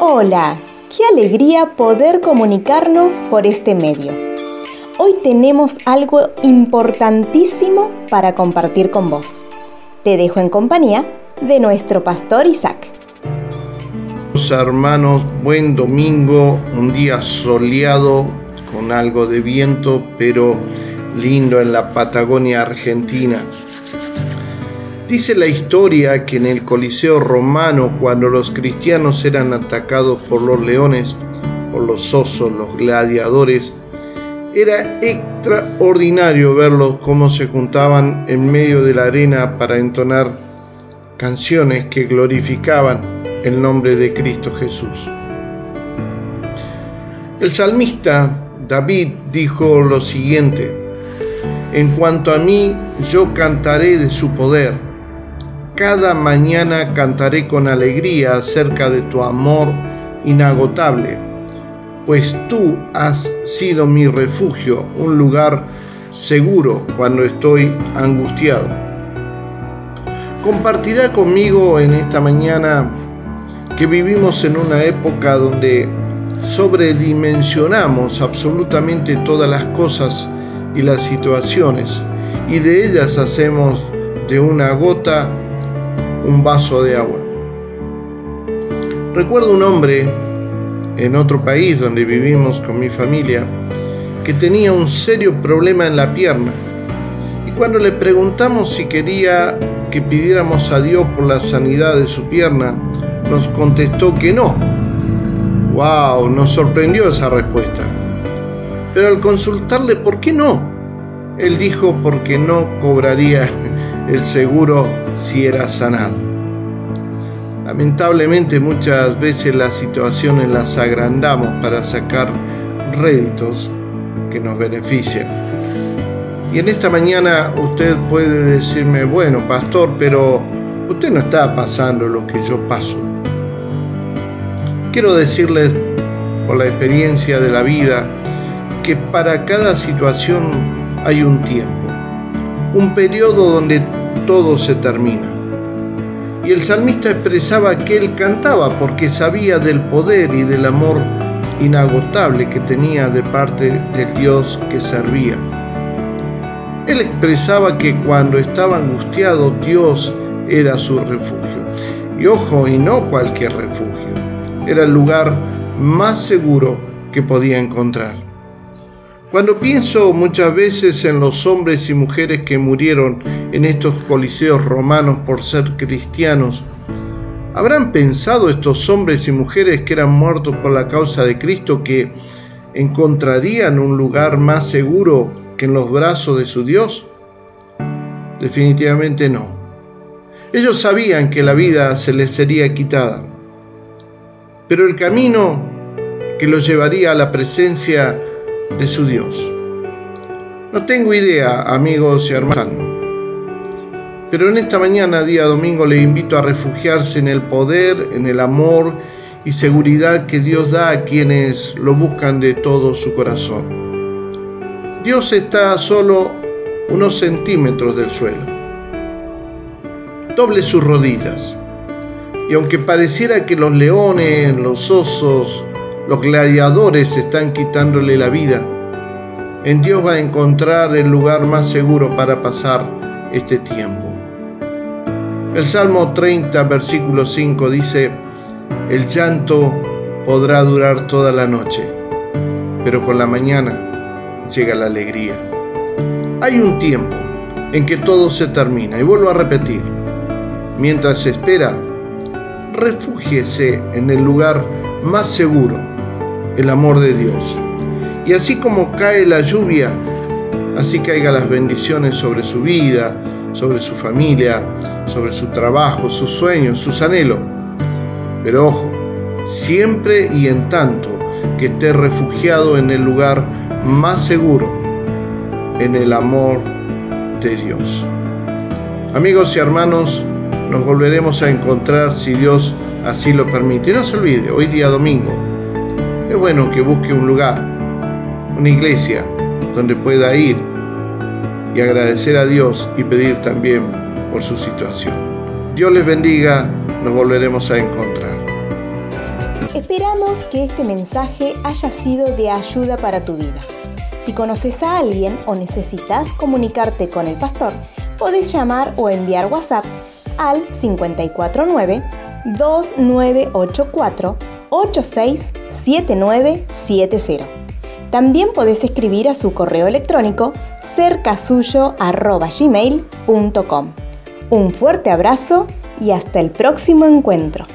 Hola, qué alegría poder comunicarnos por este medio. Hoy tenemos algo importantísimo para compartir con vos. Te dejo en compañía de nuestro pastor Isaac. Hermanos, buen domingo, un día soleado con algo de viento, pero lindo en la Patagonia Argentina. Dice la historia que en el Coliseo romano, cuando los cristianos eran atacados por los leones, por los osos, los gladiadores, era extraordinario verlos cómo se juntaban en medio de la arena para entonar canciones que glorificaban el nombre de Cristo Jesús. El salmista David dijo lo siguiente, en cuanto a mí, yo cantaré de su poder cada mañana cantaré con alegría acerca de tu amor inagotable, pues tú has sido mi refugio, un lugar seguro cuando estoy angustiado. Compartirá conmigo en esta mañana que vivimos en una época donde sobredimensionamos absolutamente todas las cosas y las situaciones y de ellas hacemos de una gota un vaso de agua. Recuerdo un hombre en otro país donde vivimos con mi familia que tenía un serio problema en la pierna. Y cuando le preguntamos si quería que pidiéramos a Dios por la sanidad de su pierna, nos contestó que no. ¡Wow! Nos sorprendió esa respuesta. Pero al consultarle por qué no, él dijo porque no cobraría el seguro si era sanado. Lamentablemente muchas veces las situaciones las agrandamos para sacar réditos que nos benefician. Y en esta mañana usted puede decirme, bueno, pastor, pero usted no está pasando lo que yo paso. Quiero decirles, por la experiencia de la vida, que para cada situación hay un tiempo un periodo donde todo se termina. Y el salmista expresaba que él cantaba porque sabía del poder y del amor inagotable que tenía de parte del Dios que servía. Él expresaba que cuando estaba angustiado Dios era su refugio. Y ojo, y no cualquier refugio, era el lugar más seguro que podía encontrar. Cuando pienso muchas veces en los hombres y mujeres que murieron en estos coliseos romanos por ser cristianos, ¿habrán pensado estos hombres y mujeres que eran muertos por la causa de Cristo que encontrarían un lugar más seguro que en los brazos de su Dios? Definitivamente no. Ellos sabían que la vida se les sería quitada, pero el camino que los llevaría a la presencia de su Dios. No tengo idea, amigos y hermanos, pero en esta mañana, día domingo, le invito a refugiarse en el poder, en el amor y seguridad que Dios da a quienes lo buscan de todo su corazón. Dios está solo unos centímetros del suelo. Doble sus rodillas. Y aunque pareciera que los leones, los osos, los gladiadores están quitándole la vida. En Dios va a encontrar el lugar más seguro para pasar este tiempo. El Salmo 30, versículo 5 dice, el llanto podrá durar toda la noche, pero con la mañana llega la alegría. Hay un tiempo en que todo se termina, y vuelvo a repetir, mientras se espera, refúgiese en el lugar más seguro el amor de Dios. Y así como cae la lluvia, así caigan las bendiciones sobre su vida, sobre su familia, sobre su trabajo, sus sueños, sus anhelos. Pero ojo, siempre y en tanto que esté refugiado en el lugar más seguro, en el amor de Dios. Amigos y hermanos, nos volveremos a encontrar si Dios así lo permite. no se olvide, hoy día domingo, es bueno que busque un lugar, una iglesia, donde pueda ir y agradecer a Dios y pedir también por su situación. Dios les bendiga, nos volveremos a encontrar. Esperamos que este mensaje haya sido de ayuda para tu vida. Si conoces a alguien o necesitas comunicarte con el pastor, podés llamar o enviar WhatsApp al 549 2984 867970. También podés escribir a su correo electrónico cercasuyo.gmail.com. Un fuerte abrazo y hasta el próximo encuentro.